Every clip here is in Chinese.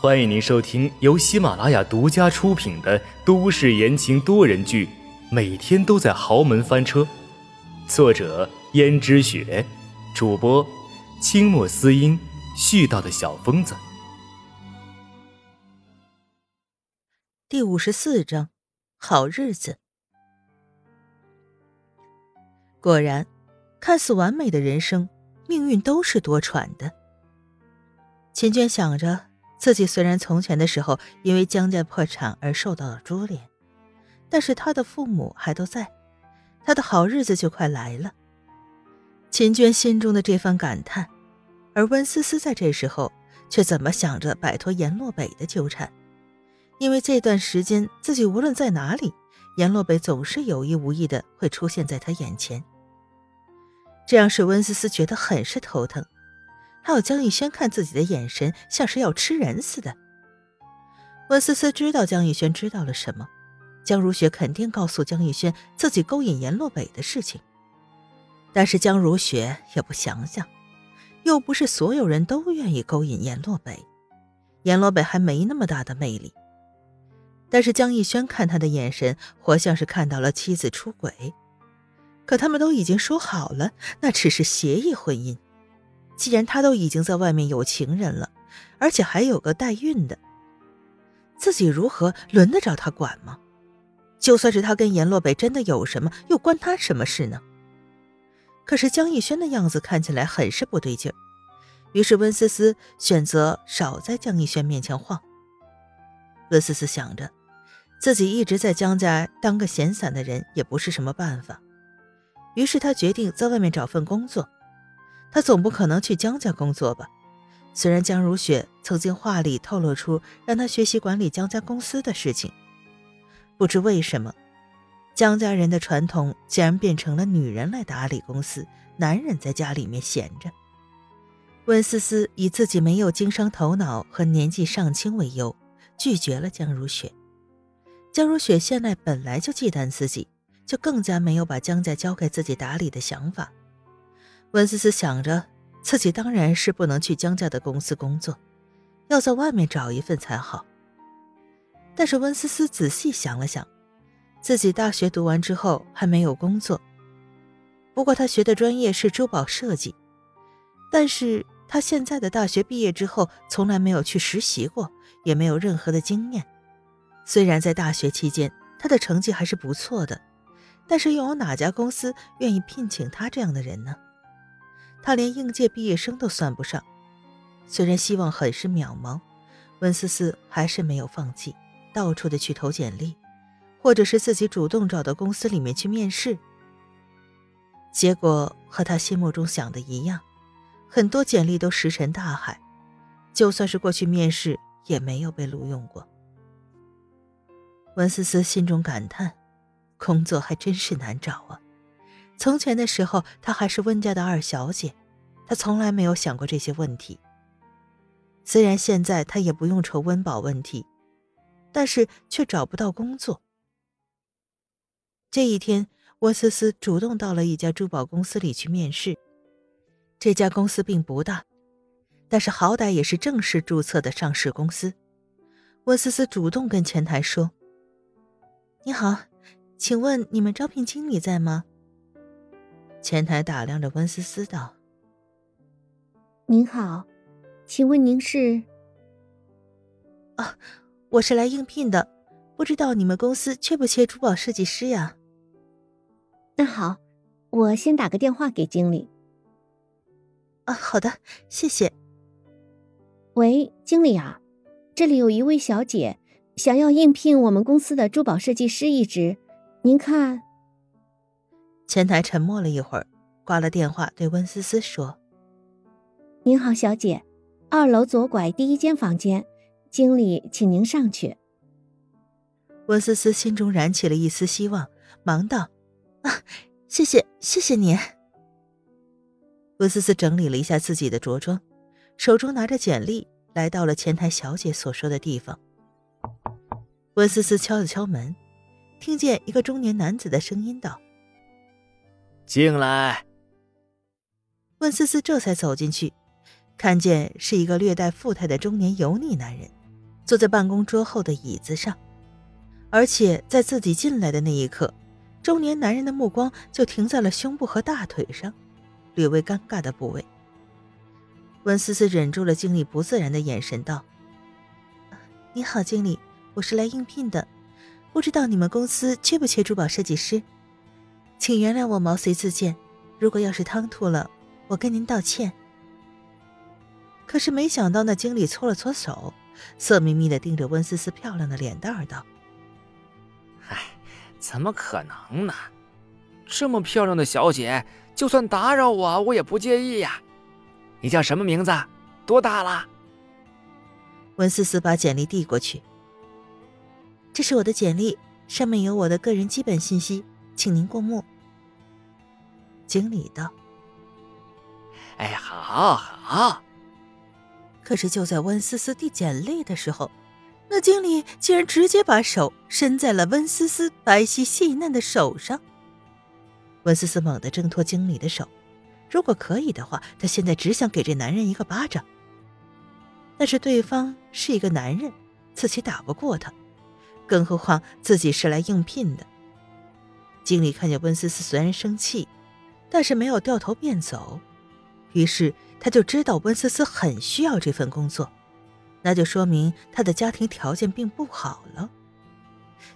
欢迎您收听由喜马拉雅独家出品的都市言情多人剧《每天都在豪门翻车》，作者：胭脂雪，主播：清墨思音，絮叨的小疯子。第五十四章，好日子。果然，看似完美的人生，命运都是多舛的。秦娟想着。自己虽然从前的时候因为江家破产而受到了株连，但是他的父母还都在，他的好日子就快来了。秦娟心中的这番感叹，而温思思在这时候却怎么想着摆脱阎洛北的纠缠？因为这段时间自己无论在哪里，阎洛北总是有意无意的会出现在他眼前，这样使温思思觉得很是头疼。还有江逸轩看自己的眼神像是要吃人似的。温思思知道江逸轩知道了什么，江如雪肯定告诉江逸轩自己勾引阎洛北的事情。但是江如雪也不想想，又不是所有人都愿意勾引阎洛北，阎洛北还没那么大的魅力。但是江逸轩看他的眼神，活像是看到了妻子出轨。可他们都已经说好了，那只是协议婚姻。既然他都已经在外面有情人了，而且还有个代孕的，自己如何轮得着他管吗？就算是他跟阎洛北真的有什么，又关他什么事呢？可是江逸轩的样子看起来很是不对劲，于是温思思选择少在江逸轩面前晃。温思思想着，自己一直在江家当个闲散的人也不是什么办法，于是他决定在外面找份工作。他总不可能去江家工作吧？虽然江如雪曾经话里透露出让他学习管理江家公司的事情，不知为什么，江家人的传统竟然变成了女人来打理公司，男人在家里面闲着。温思思以自己没有经商头脑和年纪尚轻为由，拒绝了江如雪。江如雪现在本来就忌惮自己，就更加没有把江家交给自己打理的想法。温思思想着，自己当然是不能去江家的公司工作，要在外面找一份才好。但是温思思仔细想了想，自己大学读完之后还没有工作。不过他学的专业是珠宝设计，但是他现在的大学毕业之后从来没有去实习过，也没有任何的经验。虽然在大学期间他的成绩还是不错的，但是又有哪家公司愿意聘请他这样的人呢？他连应届毕业生都算不上，虽然希望很是渺茫，温思思还是没有放弃，到处的去投简历，或者是自己主动找到公司里面去面试。结果和他心目中想的一样，很多简历都石沉大海，就算是过去面试，也没有被录用过。温思思心中感叹，工作还真是难找啊。从前的时候，她还是温家的二小姐，她从来没有想过这些问题。虽然现在她也不用愁温饱问题，但是却找不到工作。这一天，温思思主动到了一家珠宝公司里去面试。这家公司并不大，但是好歹也是正式注册的上市公司。温思思主动跟前台说：“你好，请问你们招聘经理在吗？”前台打量着温思思道：“您好，请问您是？啊，我是来应聘的，不知道你们公司缺不缺珠宝设计师呀？那好，我先打个电话给经理。啊，好的，谢谢。喂，经理啊，这里有一位小姐想要应聘我们公司的珠宝设计师一职，您看。”前台沉默了一会儿，挂了电话，对温思思说：“您好，小姐，二楼左拐第一间房间，经理请您上去。”温思思心中燃起了一丝希望，忙道：“啊，谢谢，谢谢您。”温思思整理了一下自己的着装，手中拿着简历，来到了前台小姐所说的地方。温思思敲了敲门，听见一个中年男子的声音道。进来。温思思这才走进去，看见是一个略带富态的中年油腻男人，坐在办公桌后的椅子上，而且在自己进来的那一刻，中年男人的目光就停在了胸部和大腿上，略微尴尬的部位。温思思忍住了经理不自然的眼神，道：“你好，经理，我是来应聘的，不知道你们公司缺不缺珠宝设计师？请原谅我毛遂自荐，如果要是唐突了，我跟您道歉。”可是没想到，那经理搓了搓手，色眯眯的盯着温思思漂亮的脸蛋儿道：“哎，怎么可能呢？这么漂亮的小姐，就算打扰我，我也不介意呀。你叫什么名字？多大了？”温思思把简历递过去：“这是我的简历，上面有我的个人基本信息，请您过目。”经理道：“哎，好好。”可是就在温思思递简历的时候，那经理竟然直接把手伸在了温思思白皙细嫩的手上。温思思猛地挣脱经理的手，如果可以的话，她现在只想给这男人一个巴掌。但是对方是一个男人，自己打不过他，更何况自己是来应聘的。经理看见温思思虽然生气，但是没有掉头便走，于是。他就知道温思思很需要这份工作，那就说明他的家庭条件并不好了。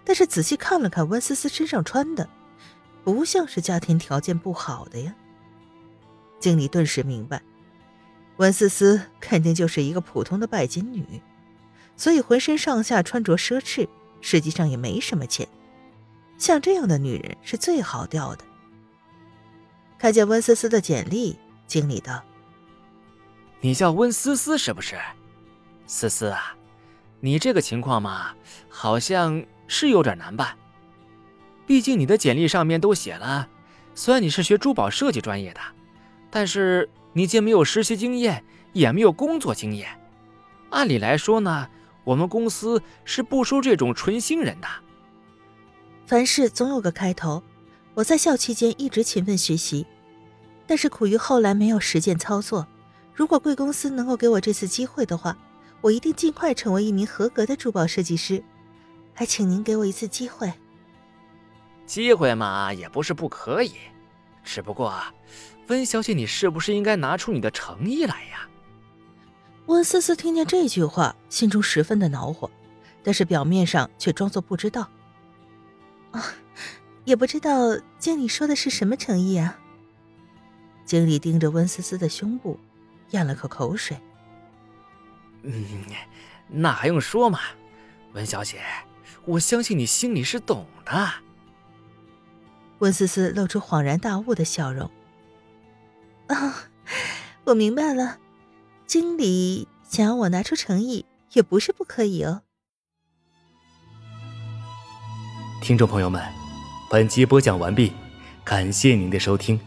但是仔细看了看温思思身上穿的，不像是家庭条件不好的呀。经理顿时明白，温思思肯定就是一个普通的拜金女，所以浑身上下穿着奢侈，实际上也没什么钱。像这样的女人是最好钓的。看见温思思的简历，经理道。你叫温思思是不是？思思啊，你这个情况嘛，好像是有点难办。毕竟你的简历上面都写了，虽然你是学珠宝设计专业的，但是你既没有实习经验，也没有工作经验。按理来说呢，我们公司是不收这种纯新人的。凡事总有个开头，我在校期间一直勤奋学习，但是苦于后来没有实践操作。如果贵公司能够给我这次机会的话，我一定尽快成为一名合格的珠宝设计师。还请您给我一次机会。机会嘛，也不是不可以，只不过，温小姐，你是不是应该拿出你的诚意来呀？温思思听见这句话，心中十分的恼火，但是表面上却装作不知道。啊，也不知道经理说的是什么诚意啊？经理盯着温思思的胸部。咽了口口水。嗯，那还用说吗？温小姐，我相信你心里是懂的。温思思露出恍然大悟的笑容。啊，我明白了，经理想要我拿出诚意，也不是不可以哦。听众朋友们，本集播讲完毕，感谢您的收听。